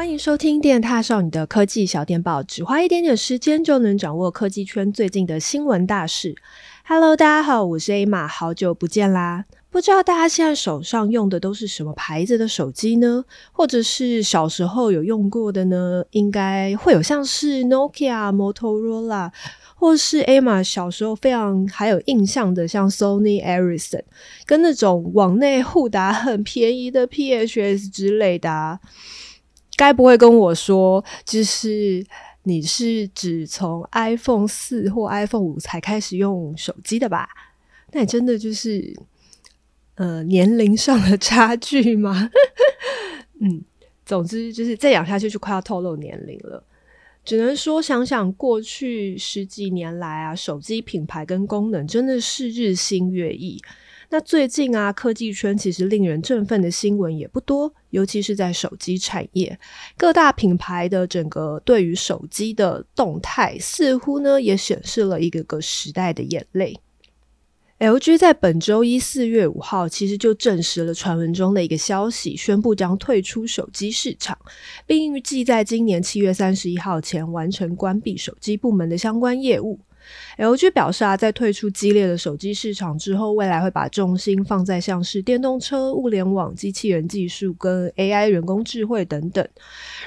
欢迎收听电踏少女的科技小电报，只花一点点时间就能掌握科技圈最近的新闻大事。Hello，大家好，我是 Emma，好久不见啦！不知道大家现在手上用的都是什么牌子的手机呢？或者是小时候有用过的呢？应该会有像是 Nokia、Motorola，或是 Emma 小时候非常还有印象的，像 Sony Ericsson，跟那种网内互打很便宜的 PHS 之类的。该不会跟我说，就是你是指从 iPhone 四或 iPhone 五才开始用手机的吧？那你真的就是呃年龄上的差距吗？嗯，总之就是再讲下去就快要透露年龄了。只能说想想过去十几年来啊，手机品牌跟功能真的是日新月异。那最近啊，科技圈其实令人振奋的新闻也不多，尤其是在手机产业，各大品牌的整个对于手机的动态，似乎呢也显示了一个个时代的眼泪。LG 在本周一四月五号，其实就证实了传闻中的一个消息，宣布将退出手机市场，并预计在今年七月三十一号前完成关闭手机部门的相关业务。LG 表示啊，在退出激烈的手机市场之后，未来会把重心放在像是电动车、物联网、机器人技术跟 AI 人工智慧等等。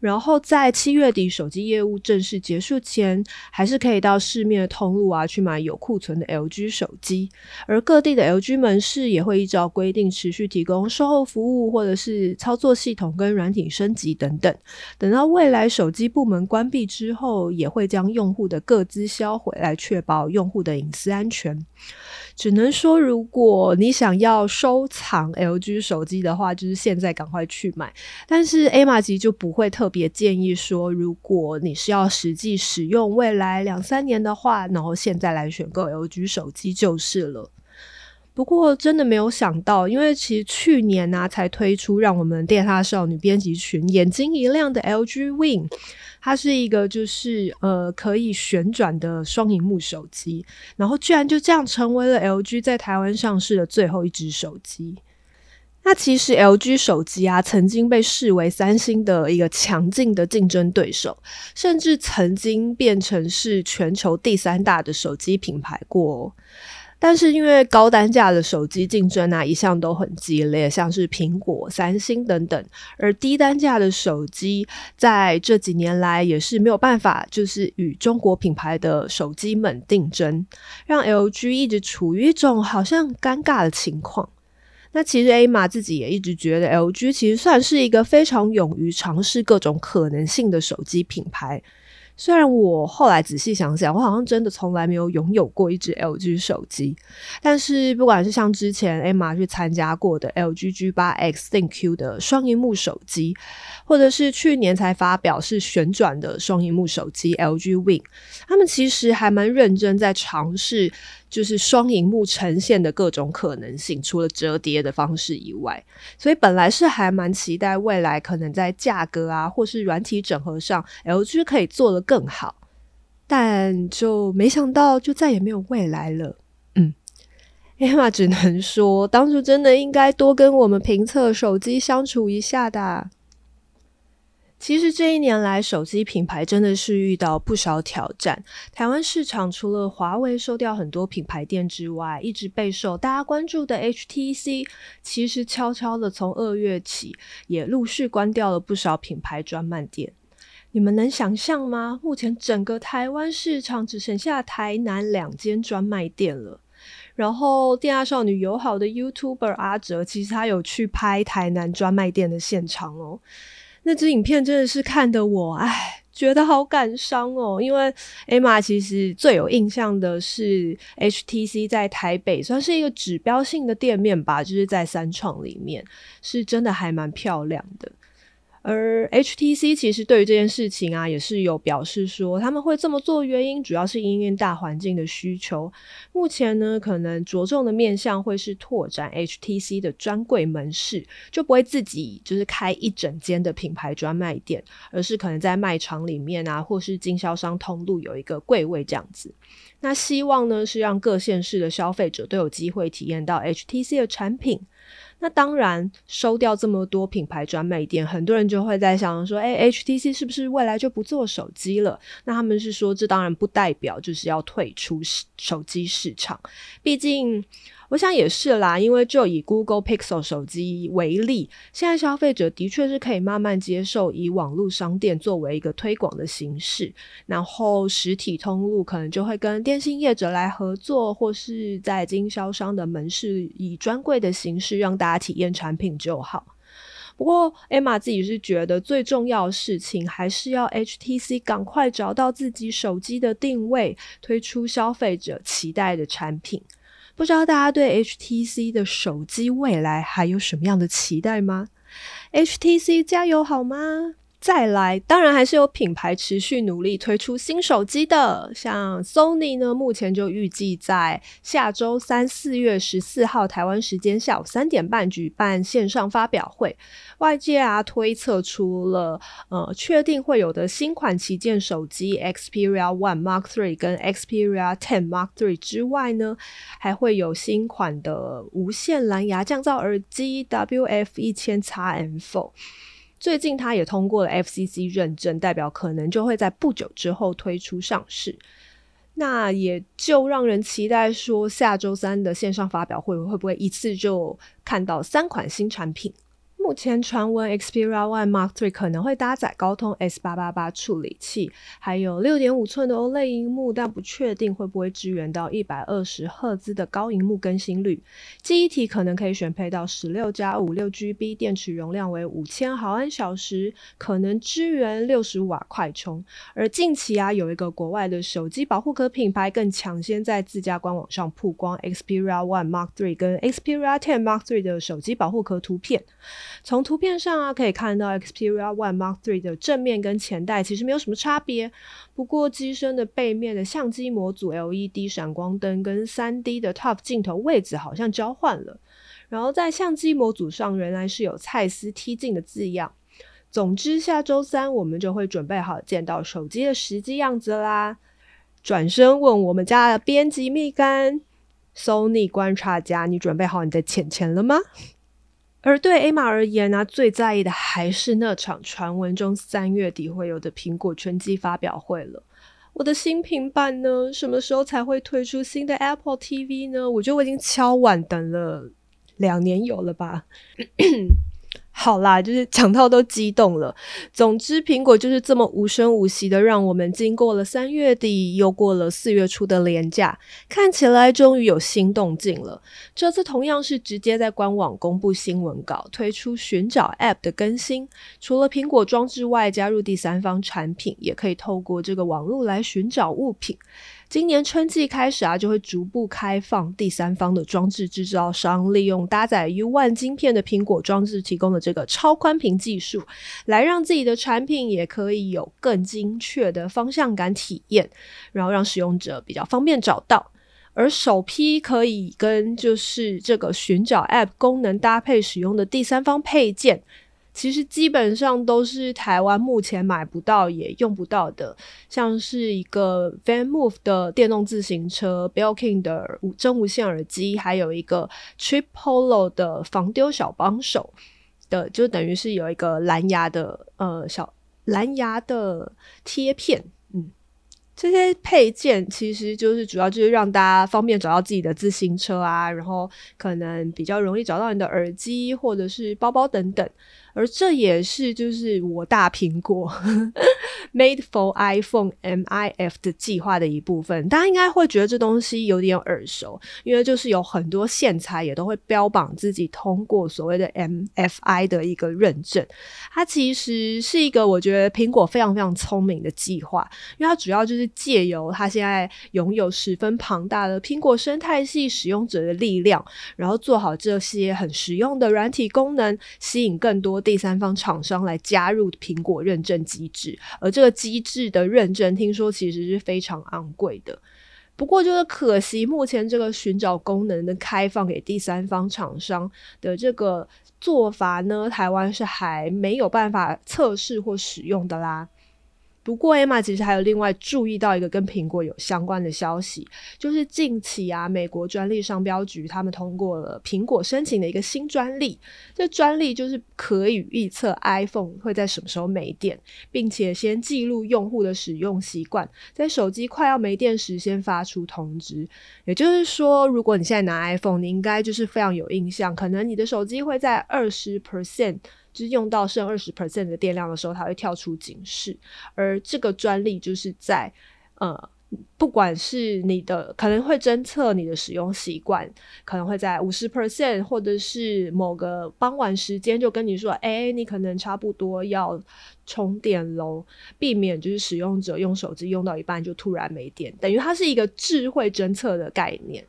然后在七月底手机业务正式结束前，还是可以到市面的通路啊去买有库存的 LG 手机。而各地的 LG 门市也会依照规定持续提供售后服务，或者是操作系统跟软体升级等等。等到未来手机部门关闭之后，也会将用户的个资销毁来确保用户的隐私安全。只能说，如果你想要收藏 LG 手机的话，就是现在赶快去买。但是，A 马吉就不会特别建议说，如果你是要实际使用未来两三年的话，然后现在来选购 LG 手机就是了。不过真的没有想到，因为其实去年呢、啊、才推出让我们电獭少女编辑群眼睛一亮的 LG Win，。它是一个就是呃可以旋转的双萤幕手机，然后居然就这样成为了 LG 在台湾上市的最后一支手机。那其实 LG 手机啊，曾经被视为三星的一个强劲的竞争对手，甚至曾经变成是全球第三大的手机品牌过。但是因为高单价的手机竞争啊，一向都很激烈，像是苹果、三星等等，而低单价的手机在这几年来也是没有办法，就是与中国品牌的手机们竞争，让 LG 一直处于一种好像尴尬的情况。那其实 A 玛自己也一直觉得 LG 其实算是一个非常勇于尝试各种可能性的手机品牌。虽然我后来仔细想想，我好像真的从来没有拥有过一只 LG 手机，但是不管是像之前 Emma 去参加过的 LG G 八 X ThinQ 的双荧幕手机，或者是去年才发表是旋转的双荧幕手机 LG Win，他们其实还蛮认真在尝试。就是双萤幕呈现的各种可能性，除了折叠的方式以外，所以本来是还蛮期待未来可能在价格啊，或是软体整合上，LG 可以做得更好，但就没想到就再也没有未来了。嗯，Emma 只能说，当初真的应该多跟我们评测手机相处一下的。其实这一年来，手机品牌真的是遇到不少挑战。台湾市场除了华为收掉很多品牌店之外，一直备受大家关注的 HTC，其实悄悄的从二月起也陆续关掉了不少品牌专卖店。你们能想象吗？目前整个台湾市场只剩下台南两间专卖店了。然后，电压少女友好的 YouTuber 阿哲，其实他有去拍台南专卖店的现场哦。那支影片真的是看得我哎，觉得好感伤哦。因为艾玛其实最有印象的是 HTC 在台北算是一个指标性的店面吧，就是在三创里面，是真的还蛮漂亮的。而 HTC 其实对于这件事情啊，也是有表示说他们会这么做，原因主要是因应大环境的需求。目前呢，可能着重的面向会是拓展 HTC 的专柜门市，就不会自己就是开一整间的品牌专卖店，而是可能在卖场里面啊，或是经销商通路有一个柜位这样子。那希望呢，是让各县市的消费者都有机会体验到 HTC 的产品。那当然，收掉这么多品牌专卖店，很多人就会在想说，哎，HTC 是不是未来就不做手机了？那他们是说，这当然不代表就是要退出手机市场，毕竟。我想也是啦，因为就以 Google Pixel 手机为例，现在消费者的确是可以慢慢接受以网络商店作为一个推广的形式，然后实体通路可能就会跟电信业者来合作，或是在经销商的门市以专柜的形式让大家体验产品就好。不过，Emma 自己是觉得最重要的事情还是要 HTC 赶快找到自己手机的定位，推出消费者期待的产品。不知道大家对 HTC 的手机未来还有什么样的期待吗？HTC 加油好吗？再来，当然还是有品牌持续努力推出新手机的，像 Sony 呢，目前就预计在下周三四月十四号台湾时间下午三点半举办线上发表会。外界啊推测，除了呃确定会有的新款旗舰手机 Xperia One Mark Three 跟 Xperia Ten Mark Three 之外呢，还会有新款的无线蓝牙降噪耳机 WF 一千 x M Four。最近，它也通过了 FCC 认证，代表可能就会在不久之后推出上市。那也就让人期待说，下周三的线上发表会会不会一次就看到三款新产品？目前传闻 Xperia One Mark III 可能会搭载高通 S 八八八处理器，还有六点五寸的 OLED 萤幕，但不确定会不会支援到一百二十赫兹的高萤幕更新率。记忆体可能可以选配到十六加五六 GB，电池容量为五千毫安小时，可能支援六十五瓦快充。而近期啊，有一个国外的手机保护壳品牌更抢先在自家官网上曝光 Xperia One Mark III 跟 Xperia Ten Mark III 的手机保护壳图片。从图片上啊，可以看到 Xperia One Mark III 的正面跟前代其实没有什么差别，不过机身的背面的相机模组 LED 闪光灯跟 3D 的 TOF 镜头位置好像交换了，然后在相机模组上仍然是有蔡司 T 镜的字样。总之，下周三我们就会准备好见到手机的实际样子啦。转身问我们家的编辑蜜柑，Sony 观察家，你准备好你的钱钱了吗？而对 Emma 而言呢、最在意的还是那场传闻中三月底会有的苹果春季发表会了。我的新平板呢，什么时候才会推出新的 Apple TV 呢？我觉得我已经敲碗等了两年有了吧。好啦，就是讲到都激动了。总之，苹果就是这么无声无息的，让我们经过了三月底，又过了四月初的连假，看起来终于有新动静了。这次同样是直接在官网公布新闻稿，推出寻找 App 的更新。除了苹果装置外，加入第三方产品，也可以透过这个网络来寻找物品。今年春季开始啊，就会逐步开放第三方的装置制造商，利用搭载 U1 晶片的苹果装置提供的这个超宽屏技术，来让自己的产品也可以有更精确的方向感体验，然后让使用者比较方便找到。而首批可以跟就是这个寻找 App 功能搭配使用的第三方配件。其实基本上都是台湾目前买不到也用不到的，像是一个 Van Move 的电动自行车，Belkin 的无真无线耳机，还有一个 Tripolo 的防丢小帮手的，就等于是有一个蓝牙的呃小蓝牙的贴片。嗯这些配件其实就是主要就是让大家方便找到自己的自行车啊，然后可能比较容易找到你的耳机或者是包包等等。而这也是就是我大苹果 Made for iPhone MIF 的计划的一部分。大家应该会觉得这东西有点耳熟，因为就是有很多线材也都会标榜自己通过所谓的 MFI 的一个认证。它其实是一个我觉得苹果非常非常聪明的计划，因为它主要就是借由它现在拥有十分庞大的苹果生态系使用者的力量，然后做好这些很实用的软体功能，吸引更多。第三方厂商来加入苹果认证机制，而这个机制的认证听说其实是非常昂贵的。不过就是可惜，目前这个寻找功能的开放给第三方厂商的这个做法呢，台湾是还没有办法测试或使用的啦。不过，Emma 其实还有另外注意到一个跟苹果有相关的消息，就是近期啊，美国专利商标局他们通过了苹果申请的一个新专利。这专利就是可以预测 iPhone 会在什么时候没电，并且先记录用户的使用习惯，在手机快要没电时先发出通知。也就是说，如果你现在拿 iPhone，你应该就是非常有印象，可能你的手机会在二十 percent。就是用到剩二十 percent 的电量的时候，它会跳出警示。而这个专利就是在呃，不管是你的可能会侦测你的使用习惯，可能会在五十 percent 或者是某个傍晚时间就跟你说，哎、你可能差不多要充电喽，避免就是使用者用手机用到一半就突然没电，等于它是一个智慧侦测的概念。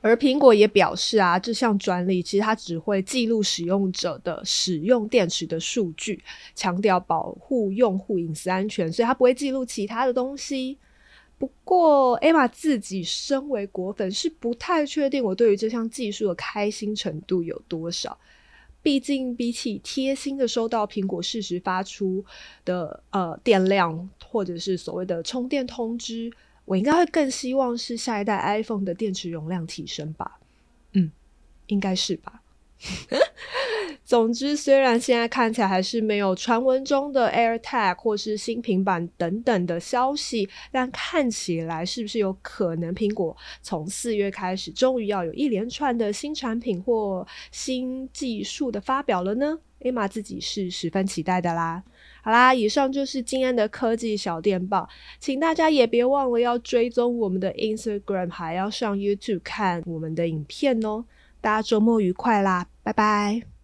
而苹果也表示啊，这项专利其实它只会记录使用者的使用电池的数据，强调保护用户隐私安全，所以它不会记录其他的东西。不过，Emma 自己身为果粉是不太确定我对于这项技术的开心程度有多少。毕竟，比起贴心的收到苹果适时发出的呃电量或者是所谓的充电通知。我应该会更希望是下一代 iPhone 的电池容量提升吧，嗯，应该是吧。总之，虽然现在看起来还是没有传闻中的 AirTag 或是新平板等等的消息，但看起来是不是有可能苹果从四月开始，终于要有一连串的新产品或新技术的发表了呢？Emma 自己是十分期待的啦。好啦，以上就是今天的科技小电报，请大家也别忘了要追踪我们的 Instagram，还要上 YouTube 看我们的影片哦。大家周末愉快啦，拜拜。